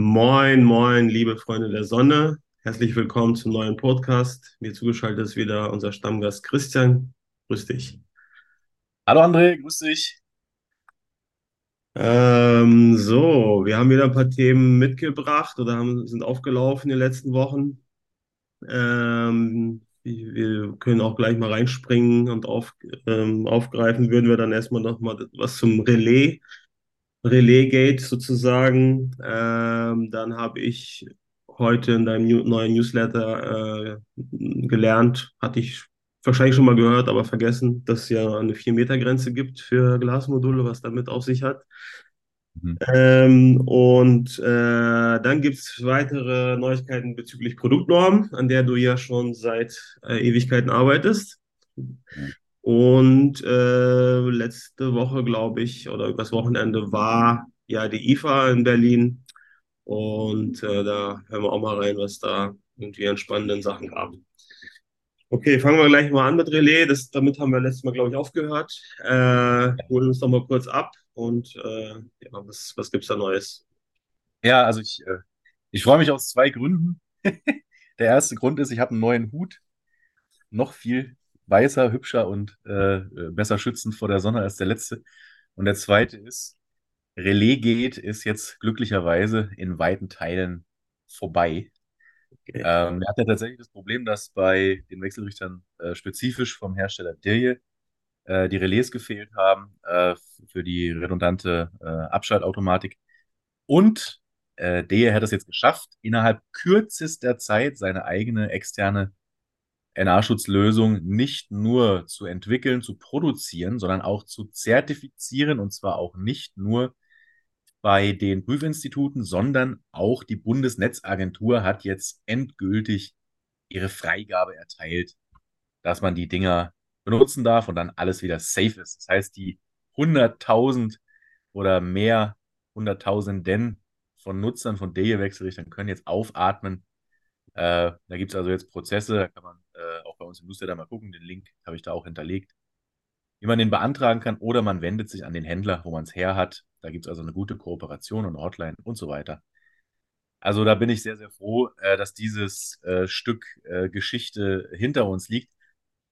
Moin, moin, liebe Freunde der Sonne. Herzlich willkommen zum neuen Podcast. Mir zugeschaltet ist wieder unser Stammgast Christian. Grüß dich. Hallo André, grüß dich. Ähm, so, wir haben wieder ein paar Themen mitgebracht oder haben, sind aufgelaufen in den letzten Wochen. Ähm, wir können auch gleich mal reinspringen und auf, ähm, aufgreifen. Würden wir dann erstmal noch mal was zum Relais, Relaisgate sozusagen. Ähm, dann habe ich heute in deinem New neuen Newsletter äh, gelernt, hatte ich wahrscheinlich schon mal gehört, aber vergessen, dass es ja eine 4-Meter-Grenze gibt für Glasmodule, was damit auf sich hat. Mhm. Ähm, und äh, dann gibt es weitere Neuigkeiten bezüglich Produktnorm, an der du ja schon seit äh, Ewigkeiten arbeitest. Ja. Und äh, letzte Woche, glaube ich, oder übers Wochenende war ja die IFA in Berlin. Und äh, da hören wir auch mal rein, was da irgendwie an spannenden Sachen gab. Okay, fangen wir gleich mal an mit Relais. Das, damit haben wir letztes Mal, glaube ich, aufgehört. Äh, holen uns doch mal kurz ab und äh, ja, was, was gibt es da Neues? Ja, also ich, äh, ich freue mich aus zwei Gründen. Der erste Grund ist, ich habe einen neuen Hut, noch viel weißer, hübscher und äh, äh, besser schützend vor der Sonne als der letzte. Und der zweite ist, Relais geht ist jetzt glücklicherweise in weiten Teilen vorbei. Okay. Ähm, wir hatten ja tatsächlich das Problem, dass bei den Wechselrichtern äh, spezifisch vom Hersteller Dirje äh, die Relais gefehlt haben äh, für die redundante äh, Abschaltautomatik. Und äh, Deje hat es jetzt geschafft, innerhalb kürzester Zeit seine eigene externe NA-Schutzlösung nicht nur zu entwickeln, zu produzieren, sondern auch zu zertifizieren und zwar auch nicht nur bei den Prüfinstituten, sondern auch die Bundesnetzagentur hat jetzt endgültig ihre Freigabe erteilt, dass man die Dinger benutzen darf und dann alles wieder safe ist. Das heißt, die 100.000 oder mehr Hunderttausenden von Nutzern von DE-Wechselrichtern können jetzt aufatmen. Äh, da gibt es also jetzt Prozesse, da kann man äh, auch bei uns im Newsletter mal gucken, den Link habe ich da auch hinterlegt, wie man den beantragen kann oder man wendet sich an den Händler, wo man es her hat. Da gibt es also eine gute Kooperation und Hotline und so weiter. Also da bin ich sehr, sehr froh, äh, dass dieses äh, Stück äh, Geschichte hinter uns liegt.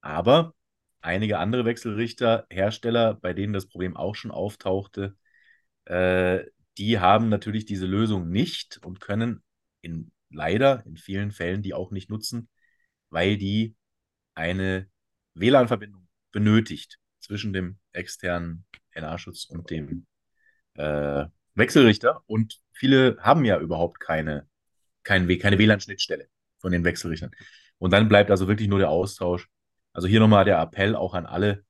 Aber einige andere Wechselrichter, Hersteller, bei denen das Problem auch schon auftauchte, äh, die haben natürlich diese Lösung nicht und können in, leider in vielen Fällen die auch nicht nutzen, weil die eine WLAN-Verbindung benötigt zwischen dem externen NA-Schutz und dem äh, Wechselrichter. Und viele haben ja überhaupt keine, kein, keine WLAN-Schnittstelle von den Wechselrichtern. Und dann bleibt also wirklich nur der Austausch. Also hier nochmal der Appell auch an alle.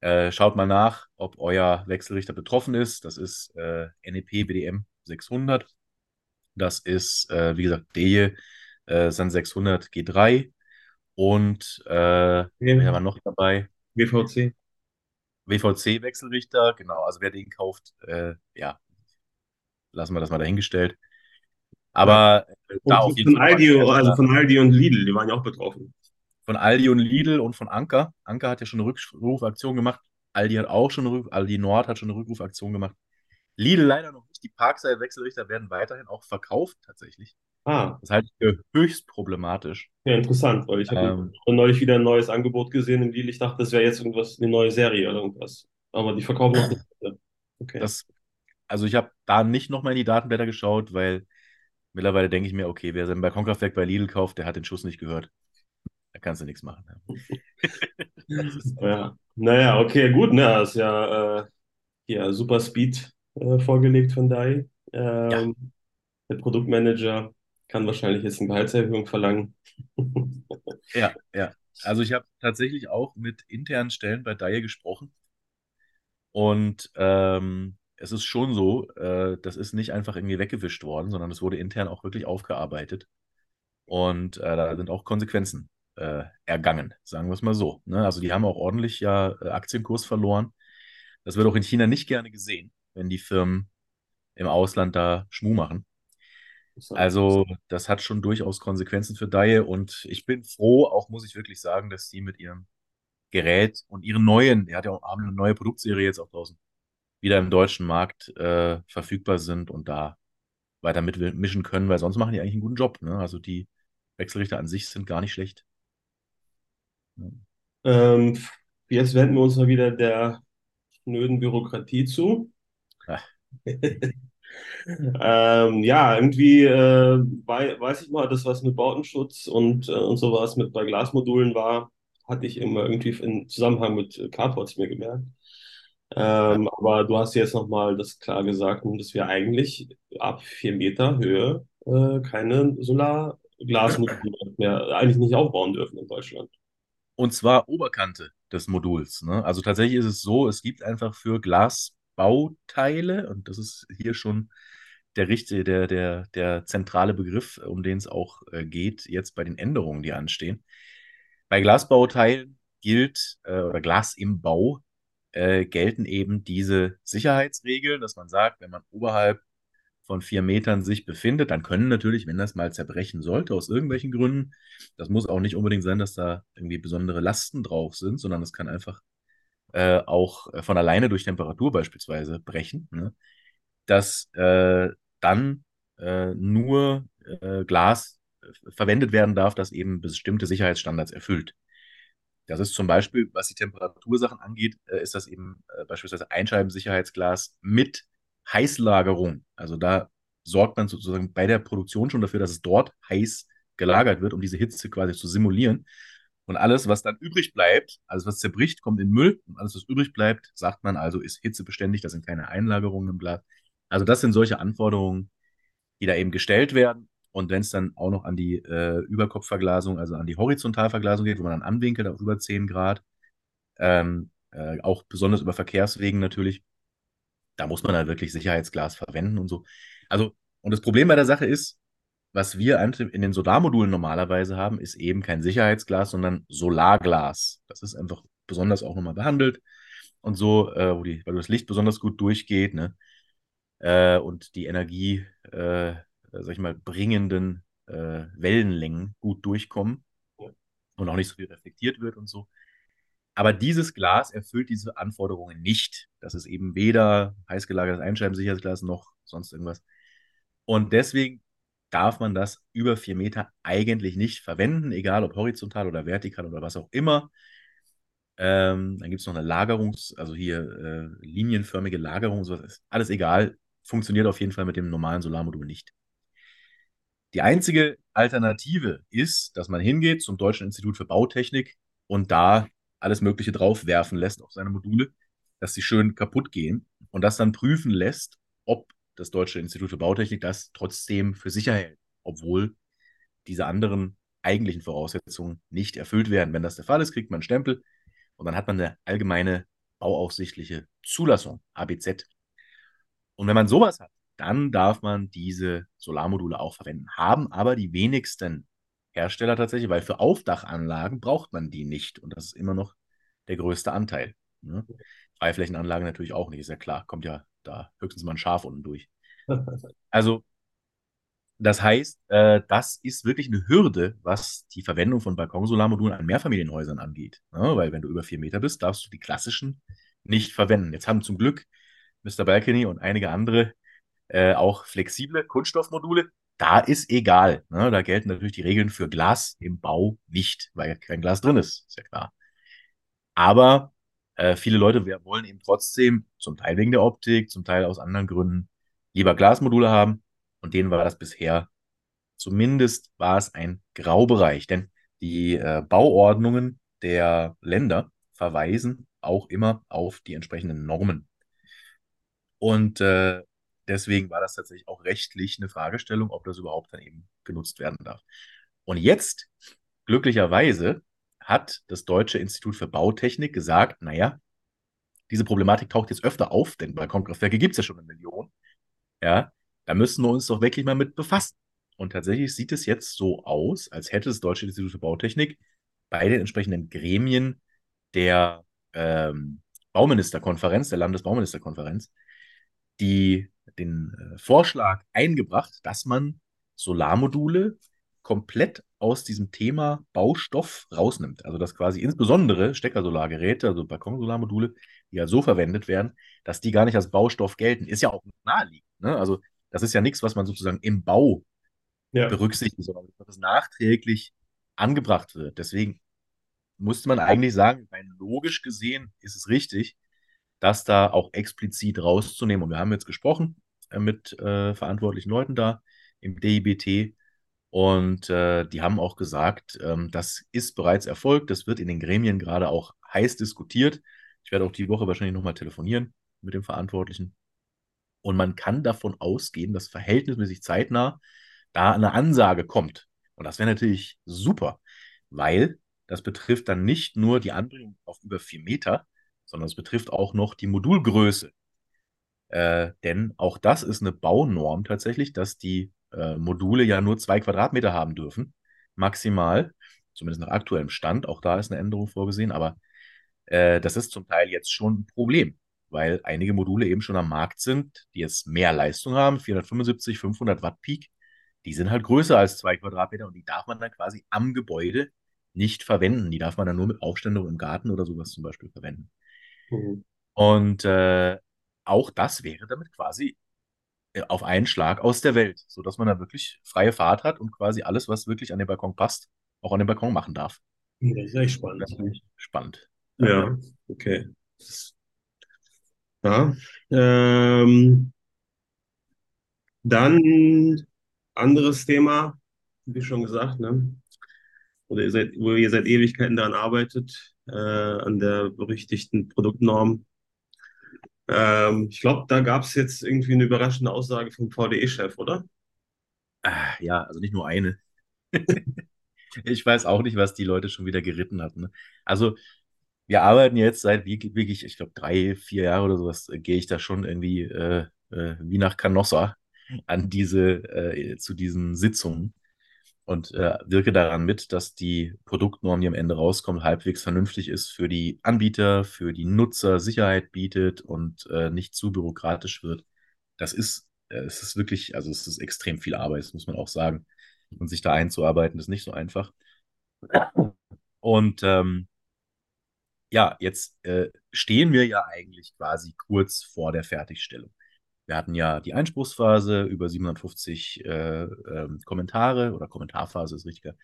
Äh, schaut mal nach, ob euer Wechselrichter betroffen ist. Das ist äh, NEP BDM 600. Das ist, äh, wie gesagt, DE äh, SAN 600 G3. Und äh, Ja. wer war noch dabei? WVC. WVC-Wechselrichter, genau. Also wer den kauft, äh, ja, lassen wir das mal dahingestellt. Aber äh, da auf jeden von Fall Aldi, also von Aldi und Lidl, die waren ja auch betroffen. von Aldi und Lidl und von Anker. Anker hat ja schon eine Rückrufaktion gemacht. Aldi hat auch schon eine Rück Aldi Nord hat schon eine Rückrufaktion gemacht. Lidl leider noch nicht. Die Parkside-Wechselrichter werden weiterhin auch verkauft, tatsächlich. Ah, Das halte ich für höchst problematisch. ja, interessant, weil ich habe Ähm, neulich wieder ein neues Angebot gesehen im Lidl. Ich dachte, das wäre jetzt irgendwas, eine neue Serie oder irgendwas. Aber die verkaufen noch nicht. Okay. das, also ich habe da nicht nochmal in die Datenblätter geschaut, weil mittlerweile denke ich mir, okay, wer sein Balkonkraftwerk bei Lidl kauft, der hat den Schuss nicht gehört. Da kannst du nichts machen. Ja. Naja, okay, gut, ne? Das ist ja, äh, hier Super Speed äh, vorgelegt von DAI. ja, Ähm, der Produktmanager kann wahrscheinlich jetzt eine Gehaltserhöhung verlangen. ja, ja. Also ich habe tatsächlich auch mit internen Stellen bei Daier gesprochen und ähm, es ist schon so, äh, das ist nicht einfach irgendwie weggewischt worden, sondern es wurde intern auch wirklich aufgearbeitet und äh, da sind auch Konsequenzen äh, ergangen, sagen wir es mal so. Ne? Also die haben auch ordentlich ja äh, Aktienkurs verloren. Das wird auch in China nicht gerne gesehen, wenn die Firmen im Ausland da Schmuh machen. Also, das hat schon durchaus Konsequenzen für Daie und ich bin froh, auch muss ich wirklich sagen, dass die mit ihrem Gerät und ihren neuen, er hat ja auch haben eine neue Produktserie jetzt auch draußen, wieder im deutschen Markt äh, verfügbar sind und da weiter mitmischen können, weil sonst machen die eigentlich einen guten Job. Ne? Also die Wechselrichter an sich sind gar nicht schlecht. Ähm, jetzt wenden wir uns mal wieder der schnöden Bürokratie zu. Ähm, ja, irgendwie äh, wei weiß ich mal, das was mit Bautenschutz und, äh, und sowas mit bei Glasmodulen war, hatte ich immer irgendwie in Zusammenhang mit äh, Carports mir gemerkt. Ähm, aber du hast jetzt nochmal das klar gesagt, dass wir eigentlich ab vier Meter Höhe äh, keine Solarglasmodule mehr eigentlich nicht aufbauen dürfen in Deutschland. Und zwar Oberkante des Moduls. Ne? Also tatsächlich ist es so, es gibt einfach für Glasbauteile, und das ist hier schon der richtige, der, der, der zentrale Begriff, um den es auch äh, geht, jetzt bei den Änderungen, die anstehen. Bei Glasbauteilen gilt, äh, oder Glas im Bau, äh, gelten eben diese Sicherheitsregeln, dass man sagt, wenn man oberhalb von vier Metern sich befindet, dann können natürlich, wenn das mal zerbrechen sollte, aus irgendwelchen Gründen, das muss auch nicht unbedingt sein, dass da irgendwie besondere Lasten drauf sind, sondern es kann einfach äh, auch äh, von alleine durch Temperatur beispielsweise brechen, ne? dass äh, dann äh, nur äh, Glas verwendet werden darf, das eben bestimmte Sicherheitsstandards erfüllt. Das ist zum Beispiel, was die Temperatursachen angeht, ist das eben beispielsweise Einscheibensicherheitsglas mit Heißlagerung. Also da sorgt man sozusagen bei der Produktion schon dafür, dass es dort heiß gelagert wird, um diese Hitze quasi zu simulieren. Und alles, was dann übrig bleibt, alles, was zerbricht, kommt in Müll. Und alles, was übrig bleibt, sagt man also, ist hitzebeständig. Da sind keine Einlagerungen im Glas. Also das sind solche Anforderungen, die da eben gestellt werden. Und wenn es dann auch noch an die äh, Überkopfverglasung, also an die Horizontalverglasung geht, wo man dann anwinkelt auf über 10 Grad, ähm, äh, auch besonders über Verkehrswegen natürlich, da muss man dann wirklich Sicherheitsglas verwenden und so. Also, und das Problem bei der Sache ist, was wir in den Solarmodulen normalerweise haben, ist eben kein Sicherheitsglas, sondern Solarglas. Das ist einfach besonders auch nochmal behandelt und so, äh, wo die, weil das Licht besonders gut durchgeht, ne? Äh, und die Energie, äh, sag ich mal, bringenden äh, Wellenlängen gut durchkommen und auch nicht so viel reflektiert wird und so. Aber dieses Glas erfüllt diese Anforderungen nicht. Das ist eben weder heiß gelagertes Einscheibensicherheitsglas noch sonst irgendwas. Und deswegen darf man das über vier Meter eigentlich nicht verwenden, egal ob horizontal oder vertikal oder was auch immer. Ähm, dann gibt es noch eine Lagerungs-, also hier äh, linienförmige Lagerung, sowas ist alles egal. Funktioniert auf jeden Fall mit dem normalen Solarmodul nicht. Die einzige Alternative ist, dass man hingeht zum Deutschen Institut für Bautechnik und da alles Mögliche draufwerfen lässt auf seine Module, dass sie schön kaputt gehen und das dann prüfen lässt, ob das Deutsche Institut für Bautechnik das trotzdem für sicher hält, obwohl diese anderen eigentlichen Voraussetzungen nicht erfüllt werden. Wenn das der Fall ist, kriegt man einen Stempel und dann hat man eine allgemeine bauaufsichtliche Zulassung, ABZ. Und wenn man sowas hat, dann darf man diese Solarmodule auch verwenden. Haben aber die wenigsten Hersteller tatsächlich, weil für Aufdachanlagen braucht man die nicht. Und das ist immer noch der größte Anteil. Ne? Freiflächenanlagen natürlich auch nicht, ist ja klar. Kommt ja da höchstens mal ein Schaf unten durch. Also, das heißt, äh, das ist wirklich eine Hürde, was die Verwendung von Balkonsolarmodulen an Mehrfamilienhäusern angeht. Ne? Weil, wenn du über vier Meter bist, darfst du die klassischen nicht verwenden. Jetzt haben zum Glück Mr. Balcony und einige andere äh, auch flexible Kunststoffmodule. Da ist egal. Ne? Da gelten natürlich die Regeln für Glas im Bau nicht, weil kein Glas drin ist, ist ja klar. Aber äh, viele Leute wollen eben trotzdem, zum Teil wegen der Optik, zum Teil aus anderen Gründen, lieber Glasmodule haben. Und denen war das bisher, zumindest war es ein Graubereich. Denn die äh, Bauordnungen der Länder verweisen auch immer auf die entsprechenden Normen. Und äh, deswegen war das tatsächlich auch rechtlich eine Fragestellung, ob das überhaupt dann eben genutzt werden darf. Und jetzt, glücklicherweise, hat das Deutsche Institut für Bautechnik gesagt, naja, diese Problematik taucht jetzt öfter auf, denn Balkonkraftwerke gibt es ja schon eine Million. Ja, da müssen wir uns doch wirklich mal mit befassen. Und tatsächlich sieht es jetzt so aus, als hätte das Deutsche Institut für Bautechnik bei den entsprechenden Gremien der ähm, Bauministerkonferenz, der Landesbauministerkonferenz, die, den äh, Vorschlag eingebracht, dass man Solarmodule komplett aus diesem Thema Baustoff rausnimmt. Also dass quasi insbesondere Steckersolargeräte, also Balkonsolarmodule, die ja so verwendet werden, dass die gar nicht als Baustoff gelten. Ist ja auch naheliegend. Ne? Also das ist ja nichts, was man sozusagen im Bau Ja. berücksichtigt, sondern das nachträglich angebracht wird. Deswegen musste man eigentlich sagen, rein logisch gesehen ist es richtig, das da auch explizit rauszunehmen. Und wir haben jetzt gesprochen äh, mit äh, verantwortlichen Leuten da im DIBT und äh, die haben auch gesagt, ähm, das ist bereits erfolgt, das wird in den Gremien gerade auch heiß diskutiert. Ich werde auch die Woche wahrscheinlich nochmal telefonieren mit dem Verantwortlichen. Und man kann davon ausgehen, dass verhältnismäßig zeitnah da eine Ansage kommt. Und das wäre natürlich super, weil das betrifft dann nicht nur die Anbringung auf über vier Meter, sondern es betrifft auch noch die Modulgröße. Äh, denn auch das ist eine Baunorm tatsächlich, dass die äh, Module ja nur zwei Quadratmeter haben dürfen, maximal, zumindest nach aktuellem Stand. Auch da ist eine Änderung vorgesehen, aber äh, das ist zum Teil jetzt schon ein Problem, weil einige Module eben schon am Markt sind, die jetzt mehr Leistung haben, 475, 500 Watt Peak. Die sind halt größer als zwei Quadratmeter und die darf man dann quasi am Gebäude nicht verwenden. Die darf man dann nur mit Aufstellung im Garten oder sowas zum Beispiel verwenden. Mhm. Und äh, auch das wäre damit quasi auf einen Schlag aus der Welt, sodass man da wirklich freie Fahrt hat und quasi alles, was wirklich an den Balkon passt, auch an den Balkon machen darf. Das ist echt Das spannend. ist natürlich spannend. Ja, okay. Ja, ähm, dann anderes Thema, wie schon gesagt, ne? Oder ihr seid, wo ihr seit Ewigkeiten daran arbeitet, äh, an der berüchtigten Produktnorm. Ähm, ich glaube, da gab es jetzt irgendwie eine überraschende Aussage vom VDE-Chef, oder? Ah, ja, also nicht nur eine. Ich weiß auch nicht, was die Leute schon wieder geritten hatten. ne? Also, wir arbeiten jetzt seit wirklich, ich glaube, drei, vier Jahre oder sowas, äh, gehe ich da schon irgendwie äh, äh, wie nach Canossa an diese, äh, zu diesen Sitzungen und äh, wirke daran mit, dass die Produktnorm, die am Ende rauskommt, halbwegs vernünftig ist für die Anbieter, für die Nutzer, Sicherheit bietet und äh, nicht zu bürokratisch wird. Das ist, äh, es ist wirklich, also es ist extrem viel Arbeit, das muss man auch sagen. Und sich da einzuarbeiten, ist nicht so einfach. Und ähm, ja, jetzt äh, stehen wir ja eigentlich quasi kurz vor der Fertigstellung. Wir hatten ja die Einspruchsphase über 750 äh, ähm, Kommentare oder Kommentarphase ist richtiger,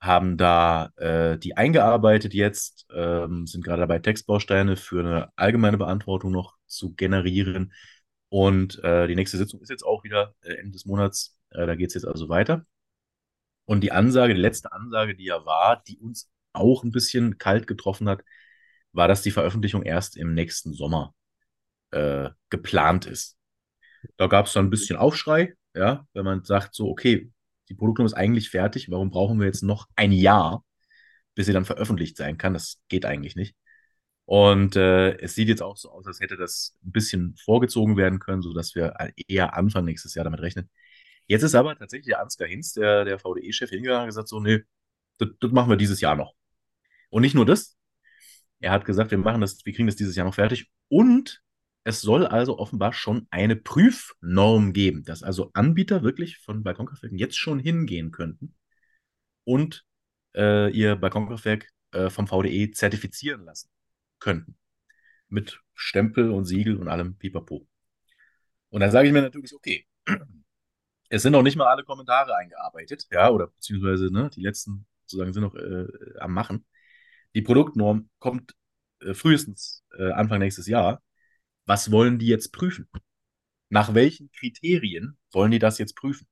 haben da äh, die eingearbeitet jetzt, ähm, sind gerade dabei, Textbausteine für eine allgemeine Beantwortung noch zu generieren. Und äh, die nächste Sitzung ist jetzt auch wieder äh, Ende des Monats. Äh, da geht es jetzt also weiter. Und die Ansage, die letzte Ansage, die ja war, die uns auch ein bisschen kalt getroffen hat, war, dass die Veröffentlichung erst im nächsten Sommer äh, geplant ist. Da gab es dann ein bisschen Aufschrei, ja, wenn man sagt so, okay, die Produktion ist eigentlich fertig, warum brauchen wir jetzt noch ein Jahr, bis sie dann veröffentlicht sein kann? Das geht eigentlich nicht. Und äh, es sieht jetzt auch so aus, als hätte das ein bisschen vorgezogen werden können, sodass wir eher Anfang nächstes Jahr damit rechnen. Jetzt ist aber tatsächlich der Ansgar Hinz, der, der VDE-Chef, hingegangen und gesagt, so, nee, das machen wir dieses Jahr noch. Und nicht nur das, er hat gesagt, wir machen das, wir kriegen das dieses Jahr noch fertig. Und es soll also offenbar schon eine Prüfnorm geben, dass also Anbieter wirklich von Balkonkraftwerken jetzt schon hingehen könnten und äh, ihr Balkonkraftwerk äh, vom VDE zertifizieren lassen könnten. Mit Stempel und Siegel und allem Pipapo. Und dann sage ich mir natürlich, okay, es sind noch nicht mal alle Kommentare eingearbeitet, ja, oder beziehungsweise ne, die letzten sozusagen sind noch äh, am Machen. Die Produktnorm kommt äh, frühestens äh, Anfang nächstes Jahr. Was wollen die jetzt prüfen? Nach welchen Kriterien wollen die das jetzt prüfen?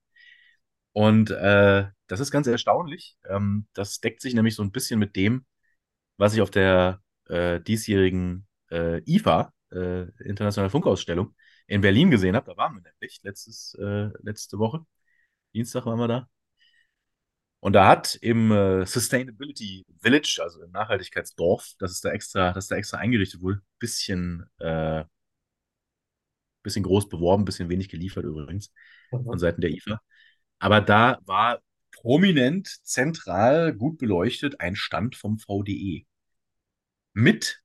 Und äh, das ist ganz erstaunlich. Ähm, das deckt sich nämlich so ein bisschen mit dem, was ich auf der äh, diesjährigen äh, IFA, äh, Internationale Funkausstellung, in Berlin gesehen habe. Da waren wir nämlich letztes, äh, letzte Woche. Dienstag waren wir da. Und da hat im äh, Sustainability Village, also im Nachhaltigkeitsdorf, das ist da extra, das da extra eingerichtet wurde, bisschen, äh, bisschen groß beworben, bisschen wenig geliefert übrigens von Seiten der IFA. Aber da war prominent, zentral, gut beleuchtet ein Stand vom VDE. Mit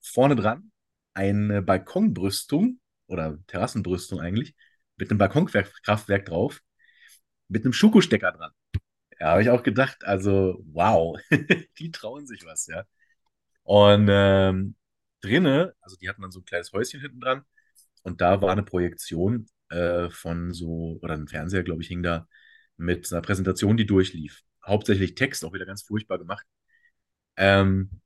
vorne dran eine Balkonbrüstung oder Terrassenbrüstung eigentlich, mit einem Balkonkraftwerk drauf, mit einem Schuko-Stecker dran. Ja, habe ich auch gedacht, also wow, die trauen sich was, ja. Und ähm, drinne, also die hatten dann so ein kleines Häuschen hinten dran und da war eine Projektion äh, von so, oder ein Fernseher, glaube ich, hing da mit einer Präsentation, die durchlief. Hauptsächlich Text, auch wieder ganz furchtbar gemacht. Ähm,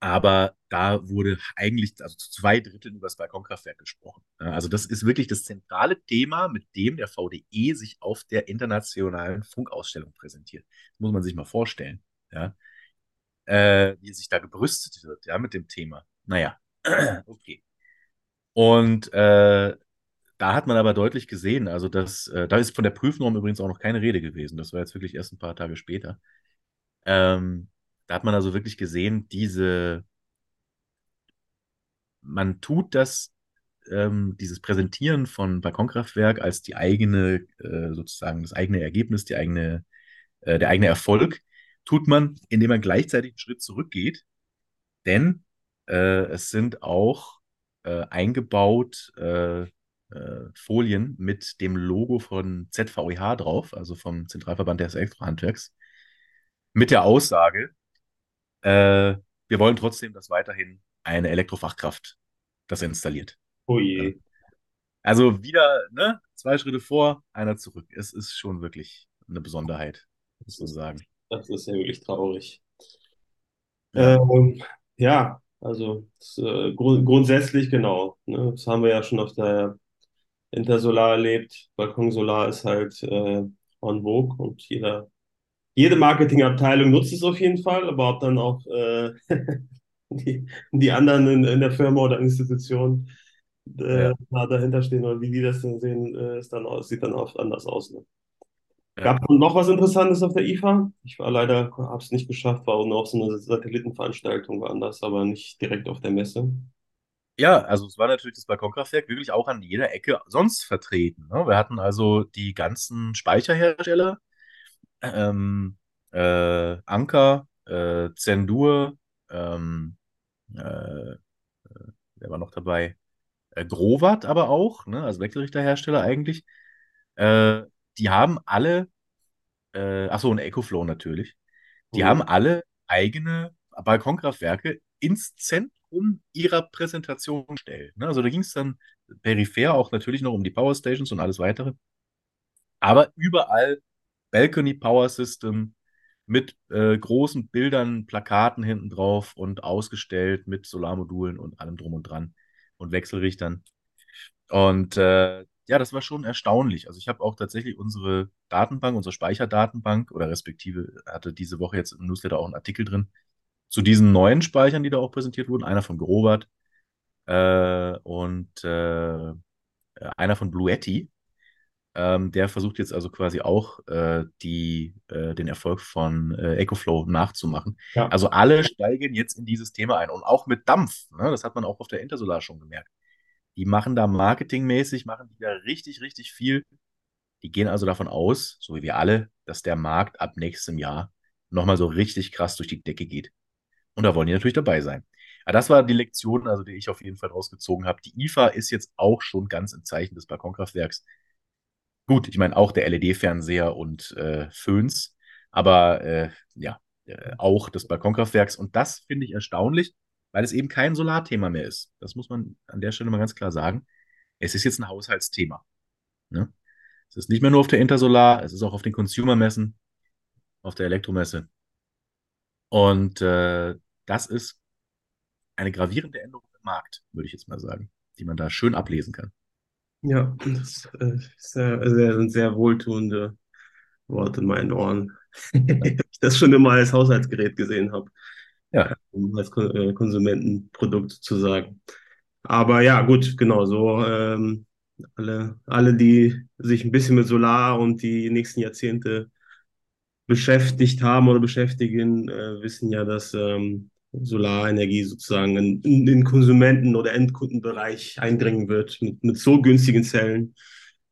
aber da wurde eigentlich also zu zwei Dritteln über das Balkonkraftwerk gesprochen. Also das ist wirklich das zentrale Thema, mit dem der VDE sich auf der internationalen Funkausstellung präsentiert. Das muss man sich mal vorstellen, ja. Äh, wie sich da gebrüstet wird, ja, mit dem Thema. Naja, okay. Und äh, da hat man aber deutlich gesehen, also das, äh, da ist von der Prüfnorm übrigens auch noch keine Rede gewesen. Das war jetzt wirklich erst ein paar Tage später. Ähm, da hat man also wirklich gesehen, diese, man tut das, ähm, dieses Präsentieren von Balkonkraftwerk als die eigene, äh, sozusagen das eigene Ergebnis, die eigene, äh, der eigene Erfolg, tut man, indem man gleichzeitig einen Schritt zurückgeht, denn äh, es sind auch äh, eingebaut äh, äh, Folien mit dem Logo von ZVEH drauf, also vom Zentralverband des Elektrohandwerks, mit der Aussage, äh, wir wollen trotzdem, dass weiterhin eine Elektrofachkraft das installiert. Oh je. Also wieder ne, zwei Schritte vor, einer zurück. Es ist schon wirklich eine Besonderheit, muss man sagen. Das ist ja wirklich traurig. Ja. Ähm, ja, also das, äh, grund grundsätzlich genau. Ne, das haben wir ja schon auf der Intersolar erlebt. Balkonsolar ist halt äh, en vogue und jeder jede Marketingabteilung nutzt es auf jeden Fall, aber ob dann auch äh, die, die anderen in, in der Firma oder Institution äh, Ja. dahinter stehen oder wie die das denn sehen, äh, ist dann sieht dann oft anders aus. Ne? Ja. Gab es noch was Interessantes auf der IFA? Ich war leider, habe es nicht geschafft, war auch so eine Satellitenveranstaltung woanders, aber nicht direkt auf der Messe. Ja, also es war natürlich das Balkonkraftwerk wirklich auch an jeder Ecke sonst vertreten. Ne? Wir hatten also die ganzen Speicherhersteller, ähm, äh, Anker, äh, Zendur, ähm, äh, wer war noch dabei? Äh, Grovat aber auch, ne? Also Wechselrichterhersteller eigentlich. Äh, die haben alle, äh, achso, und EcoFlow natürlich. Die Mhm. haben alle eigene Balkonkraftwerke ins Zentrum ihrer Präsentation gestellt. Ne? Also da ging es dann peripher auch natürlich noch um die Power Stations und alles weitere. Aber überall Balcony Power System mit äh, großen Bildern, Plakaten hinten drauf und ausgestellt mit Solarmodulen und allem drum und dran und Wechselrichtern. Und äh, ja, das war schon erstaunlich. Also ich habe auch tatsächlich unsere Datenbank, unsere Speicherdatenbank oder respektive hatte diese Woche jetzt im Newsletter auch einen Artikel drin zu diesen neuen Speichern, die da auch präsentiert wurden. Einer von Grobat äh, und äh, einer von Bluetti. Ähm, der versucht jetzt also quasi auch äh, die, äh, den Erfolg von äh, EcoFlow nachzumachen. Ja. Also alle steigen jetzt in dieses Thema ein und auch mit Dampf. Ne? Das hat man auch auf der Intersolar schon gemerkt. Die machen da marketingmäßig, machen die da richtig, richtig viel. Die gehen also davon aus, so wie wir alle, dass der Markt ab nächstem Jahr nochmal so richtig krass durch die Decke geht. Und da wollen die natürlich dabei sein. Aber das war die Lektion, also die ich auf jeden Fall rausgezogen habe. Die IFA ist jetzt auch schon ganz im Zeichen des Balkonkraftwerks. Gut, ich meine auch der LED-Fernseher und äh, Föhns, aber äh, ja, äh, auch des Balkonkraftwerks. Und das finde ich erstaunlich, weil es eben kein Solarthema mehr ist. Das muss man an der Stelle mal ganz klar sagen. Es ist jetzt ein Haushaltsthema. Ne? Es ist nicht mehr nur auf der Intersolar, es ist auch auf den Consumer-Messen, auf der Elektromesse. Und äh, das ist eine gravierende Änderung im Markt, würde ich jetzt mal sagen, die man da schön ablesen kann. Ja, das äh, sehr, sehr, sehr wohltuende Worte in meinen Ohren. ich das schon immer als Haushaltsgerät gesehen habe, Ja, um als Kon äh, Konsumentenprodukt zu sagen. Aber ja, gut, genau, so ähm, alle, alle, die sich ein bisschen mit Solar und die nächsten Jahrzehnte beschäftigt haben oder beschäftigen, äh, wissen ja, dass ähm, Solarenergie sozusagen in, in den Konsumenten- oder Endkundenbereich eindringen wird mit, mit so günstigen Zellen.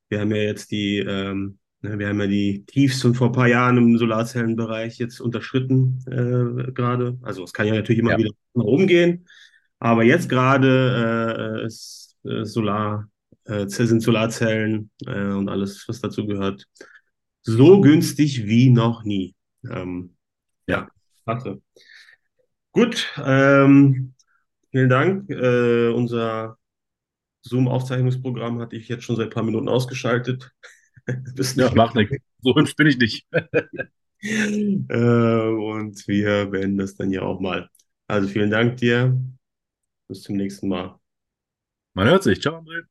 Wir haben ja jetzt die, ähm, wir haben ja die Tiefs von vor ein paar Jahren im Solarzellenbereich jetzt unterschritten äh, gerade. Also es kann ja natürlich immer ja, wieder nach oben gehen, aber jetzt gerade äh, ist äh, Solar, äh, sind Solarzellen äh, und alles, was dazu gehört, so günstig wie noch nie. Ähm, ja. klasse. Gut, ähm, vielen Dank. Äh, unser Zoom-Aufzeichnungsprogramm hatte ich jetzt schon seit ein paar Minuten ausgeschaltet. Bist Ja, nicht macht nichts. So hübsch bin ich nicht. Äh, und wir beenden das dann ja auch mal. Also vielen Dank dir. Bis zum nächsten Mal. Man hört sich. Ciao, André.